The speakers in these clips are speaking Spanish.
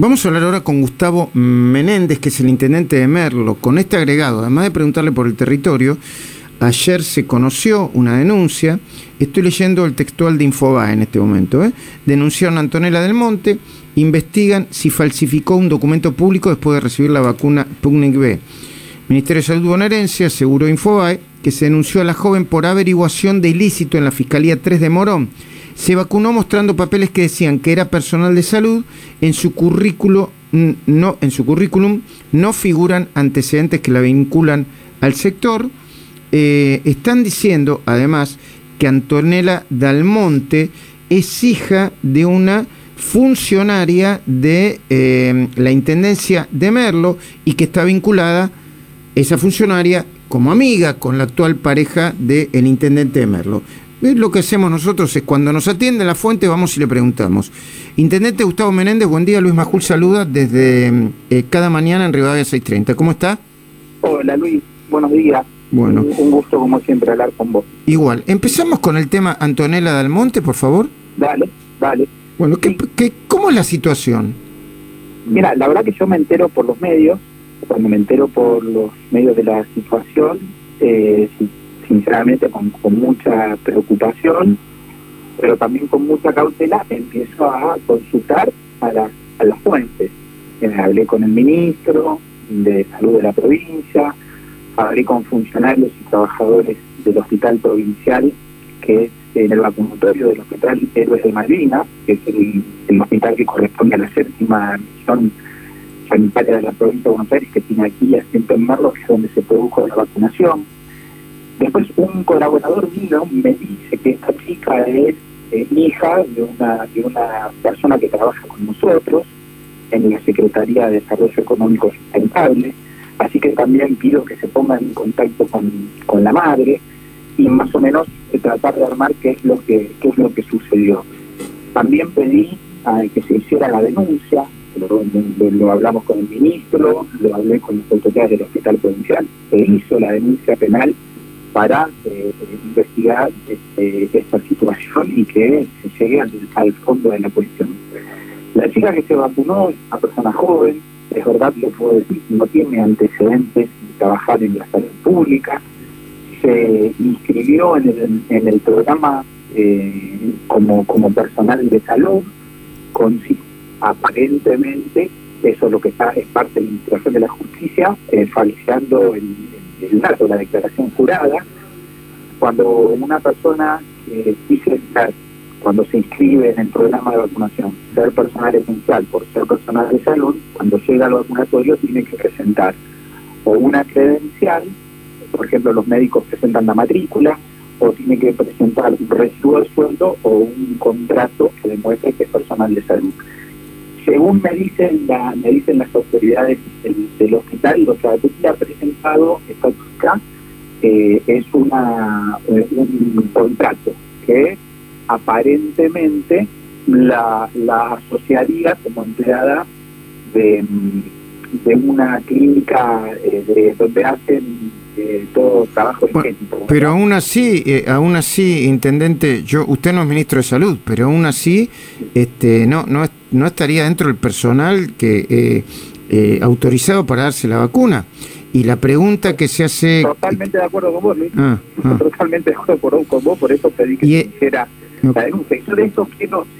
Vamos a hablar ahora con Gustavo Menéndez, que es el intendente de Merlo. Con este agregado, además de preguntarle por el territorio, ayer se conoció una denuncia, estoy leyendo el textual de Infobae en este momento, ¿eh? denunciaron a Antonella del Monte, investigan si falsificó un documento público después de recibir la vacuna Sputnik B. Ministerio de Salud bonaerense aseguró Infobae que se denunció a la joven por averiguación de ilícito en la Fiscalía 3 de Morón se vacunó mostrando papeles que decían que era personal de salud, en su currículo no, en su currículum no figuran antecedentes que la vinculan al sector. Eh, están diciendo, además, que Antonella Dalmonte es hija de una funcionaria de eh, la Intendencia de Merlo y que está vinculada esa funcionaria como amiga con la actual pareja del intendente de Merlo. Lo que hacemos nosotros es cuando nos atiende la fuente, vamos y le preguntamos. Intendente Gustavo Menéndez, buen día. Luis Majul saluda desde eh, cada mañana en Rivadavia 630. ¿Cómo está? Hola Luis, buenos días. Bueno. Un gusto como siempre hablar con vos. Igual. Empezamos con el tema Antonella Dalmonte, por favor. Dale, dale. Bueno, ¿qué, cómo es la situación? Mira, la verdad que yo me entero por los medios, cuando me entero por los medios de la situación, eh, sinceramente con, mucha preocupación, pero también con mucha cautela, empiezo a consultar a, las a las fuentes. Eh, hablé con el ministro de Salud de la provincia, hablé con funcionarios y trabajadores del hospital provincial, que es en el vacunatorio del Hospital Héroes de Malvinas, que es el, hospital que corresponde a la séptima misión sanitaria de la provincia de Buenos Aires, que tiene aquí asiento en Merlo, que es donde se produjo la vacunación Después un colaborador mío me dice que esta chica es hija de una, de una persona que trabaja con nosotros en la Secretaría de Desarrollo Económico Sustentable, así que también pido que se pongan en contacto con, con la madre y más o menos tratar de armar qué es lo que, qué es lo que sucedió. También pedí a que se hiciera la denuncia, lo, hablamos con el ministro, lo hablé con las autoridades del hospital provincial, se hizo la denuncia penal para eh, investigar este, esta situación y que se llegue al, fondo de la cuestión. La chica que se vacunó es una persona joven, es verdad, lo puedo decir, no tiene antecedentes de trabajar en la salud pública, se inscribió en el, en el programa eh, como, personal de salud, con aparentemente, eso es lo que está, es parte de la Administración de la Justicia, eh, falseando el, dato, la declaración jurada, cuando una persona que dice estar, cuando se inscribe en el programa de vacunación, ser personal esencial por ser personal de salud, cuando llega al vacunatorio tiene que presentar o una credencial, por ejemplo los médicos presentan la matrícula, o tiene que presentar un recibo de sueldo o un contrato que demuestre que es personal de salud. Según me dicen la, me dicen las autoridades del, hospital, lo que ha presentado esta chica eh, es eh, un contrato que aparentemente la, asociaría como empleada de, de una clínica eh, de, donde hacen todo trabajo Pero aún así, aún así, intendente, yo usted no es ministro de salud, pero aún así, este, no, no, no estaría dentro del personal que autorizado para darse la vacuna. Y la pregunta que se hace... Totalmente de acuerdo con vos, Luis. Ah, ah. Totalmente de acuerdo con vos, por eso pedí que se e- hiciera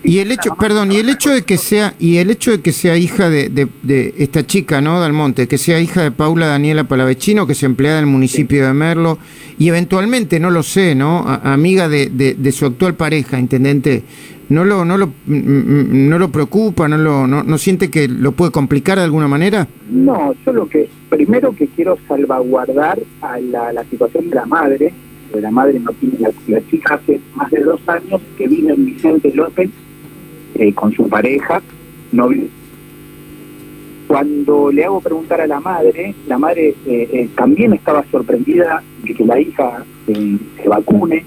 Y el hecho, perdón, y el hecho de que sea, y el hecho de que sea hija de, de, esta chica, ¿no? Dalmonte, que sea hija de Paula Daniela Palavecino, que es empleada del municipio de Merlo, y eventualmente, no lo sé, ¿no? amiga de, de su actual pareja, intendente, no lo, no lo, no lo preocupa, no lo, no, siente que lo puede complicar de alguna manera. No, yo lo que primero que quiero salvaguardar a la, situación de la madre, de la madre no tiene la, chica hace más de dos años que vive en Vicente López eh, con su pareja, no cuando le hago preguntar a la madre, la madre eh, eh, también estaba sorprendida de que la hija se vacune,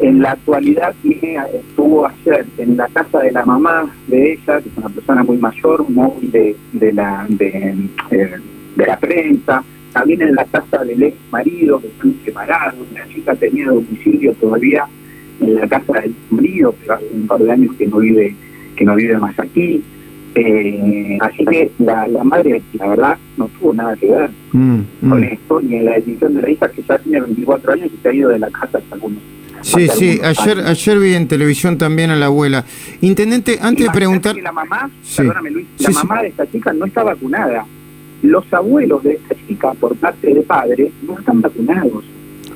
en la actualidad estuvo ayer en la casa de la mamá de ella, que es una persona muy mayor, móvil de, de, la, eh, de, la prensa, también en la casa del ex marido, que están separados, la chica tenía domicilio todavía en la casa del marido, pero hace un par de años que no vive, que no vive más aquí. Eh, así que la, la, madre, la verdad, no tuvo nada que ver mm, con mm. esto, ni en la decisión de la hija que ya tiene 24 años y se ha ido de la casa hasta algunos. Sí, sí, ayer ayer vi en televisión también a la abuela. Intendente, antes de preguntar... la mamá, perdóname Luis, la mamá de esta chica no está vacunada. Los abuelos de esta chica, por parte de padre, no están vacunados.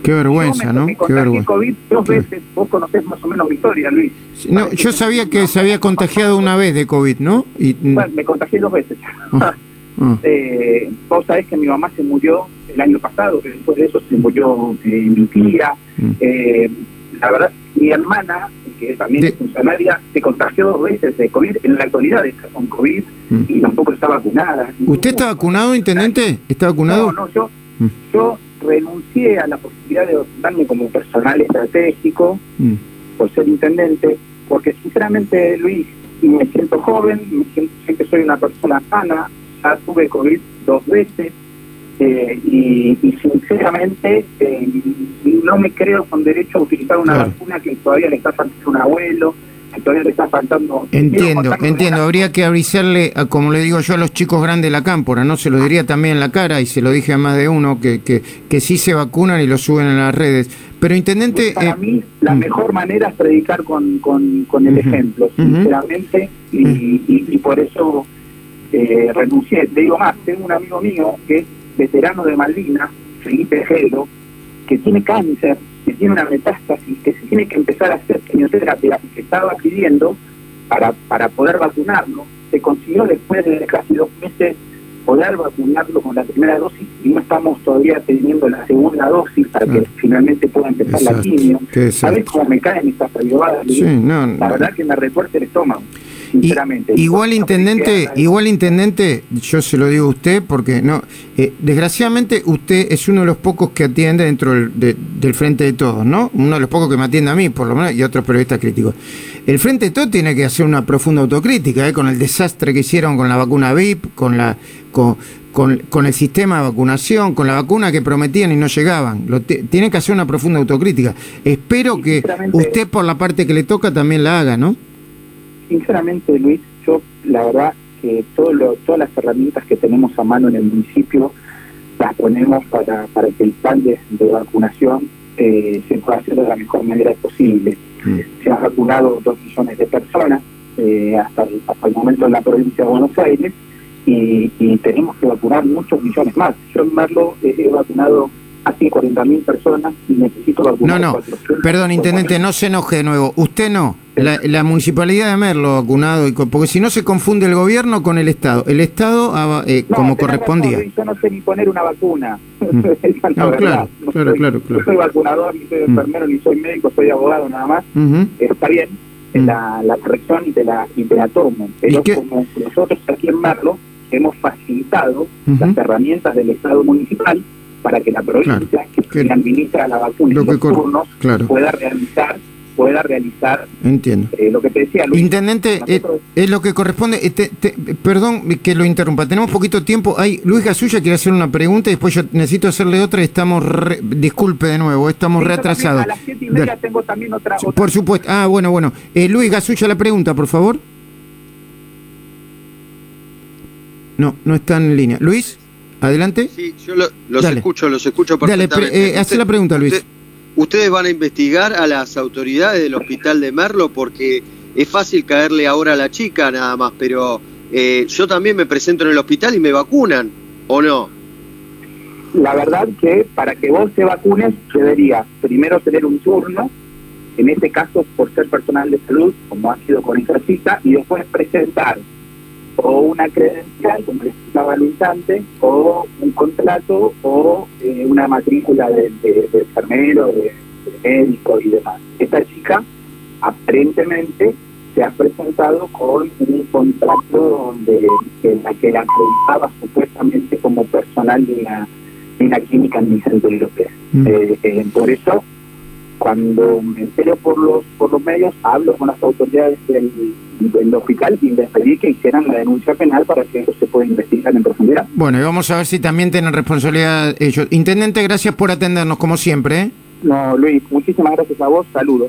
Qué vergüenza, ¿no? Qué vergüenza. COVID dos veces, vos conocés más o menos Victoria, Luis. No, yo sabía que se había contagiado una vez de COVID, ¿no? Y... Bueno, me contagié dos veces. Ah, ah. eh, vos sabés que mi mamá se murió el año pasado, que después de eso se murió eh, mi tía. Mm. Eh, la verdad, mi hermana, que también es funcionaria, se contagió dos veces de COVID. En la actualidad está con COVID mm. y tampoco está vacunada. ¿Usted está vacunado, intendente? ¿Está vacunado? No, no, yo, mm. yo renuncié a la posibilidad de vacunarme como personal estratégico mm. por ser intendente, porque sinceramente, Luis, me siento joven, me siento, sé que soy una persona sana, ya tuve COVID dos veces, eh, y, sinceramente eh, no me creo con derecho a utilizar una vacuna que todavía le está faltando un abuelo, que todavía le está faltando... Entiendo, entiendo, habría que avisarle, a, como le digo yo, a los chicos grandes de la cámpora, ¿no? Se lo diría también en la cara y se lo dije a más de uno, que, que, que sí se vacunan y lo suben en las redes. Pero, intendente... para eh, mí, la mm. mejor manera es predicar con, con, con el ejemplo, sinceramente, y, y, y, por eso eh, renuncié. Le digo más, tengo un amigo mío que es veterano de Malvinas, Felipe Gelo, que tiene cáncer que tiene una metástasis, que se tiene que empezar a hacer quimioterapia y que estaba pidiendo para, para poder vacunarlo, se consiguió después de casi dos meses poder vacunarlo con la primera dosis y no estamos todavía teniendo la segunda dosis para que ah. finalmente pueda empezar la quimio. ¿Sabes cómo me caen estas ayudadas? Sí, la verdad que me retuerce el estómago sinceramente. igual intendente, igual intendente, yo se lo digo a usted porque no, eh, desgraciadamente usted es uno de los pocos que atiende dentro del, frente de todos, ¿no? Uno de los pocos que me atiende a mí, por lo menos, y otros periodistas críticos. El frente de todos tiene que hacer una profunda autocrítica, ¿eh? con el desastre que hicieron con la vacuna VIP, con la con, con, el sistema de vacunación, con la vacuna que prometían y no llegaban. Lo tiene que hacer una profunda autocrítica. Espero que usted por la parte que le toca también la haga, ¿no? Sinceramente, Luis, yo la verdad que todo todas las herramientas que tenemos a mano en el municipio las ponemos para, para que el plan de, vacunación eh, se pueda hacer de la mejor manera posible. Mm. Se han vacunado dos millones de personas eh, hasta, el, hasta el momento en la provincia de Buenos Aires y, tenemos que vacunar muchos millones más. Yo en Marlo he vacunado a 40.000 personas y necesito vacunar. No, no, perdón, intendente, no se enoje de nuevo. Usted no. La, municipalidad de Merlo vacunado, y porque si no se confunde el gobierno con el Estado. El Estado, ah, eh, como correspondía. yo no sé ni poner una vacuna. Mm. no, claro, claro, claro, Yo soy vacunador, ni soy mm. enfermero, ni soy médico, soy abogado nada más. Está bien, mm. la, la corrección y te la, y te la tomo. Pero como nosotros aquí en Merlo hemos facilitado las herramientas del Estado municipal para que la provincia que, administra la vacuna y los turnos pueda realizar pueda realizar entiendo. eh, lo que te decía intendente eh, es lo que corresponde este, perdón que lo interrumpa tenemos poquito tiempo hay Luis Gasulla quiere hacer una pregunta y después yo necesito hacerle otra y estamos disculpe de nuevo estamos reatrasados a las siete y media tengo también otra, por supuesto. Ah bueno bueno. Eh, Luis Gasulla la pregunta por favor. No no está en línea. Luis Adelante. Sí, yo los escucho, los escucho perfectamente. Dale, eh, hace la pregunta, Luis. ¿Ustedes van a investigar a las autoridades del hospital de Merlo? Porque es fácil caerle ahora a la chica nada más, pero eh, yo también me presento en el hospital y me vacunan, ¿o no? La verdad que para que vos te vacunes deberías primero tener un turno, en este caso por ser personal de salud, como ha sido con esta chica, y después presentar o una credencial, como le explicaba al instante, o un contrato o eh, una matrícula de, de, enfermero, de, médico y demás. Esta chica aparentemente se ha presentado con un contrato donde en la que la acreditaba supuestamente como personal de una, de una clínica en Vicente López. Mm. Eh, eh, por eso cuando me entero por los por los medios, hablo con las autoridades del, hospital y les pedí que hicieran la denuncia penal para que eso se pueda investigar en profundidad. Bueno, y vamos a ver si también tienen responsabilidad ellos. Intendente, gracias por atendernos como siempre. ¿eh? No, Luis, muchísimas gracias a vos, saludos.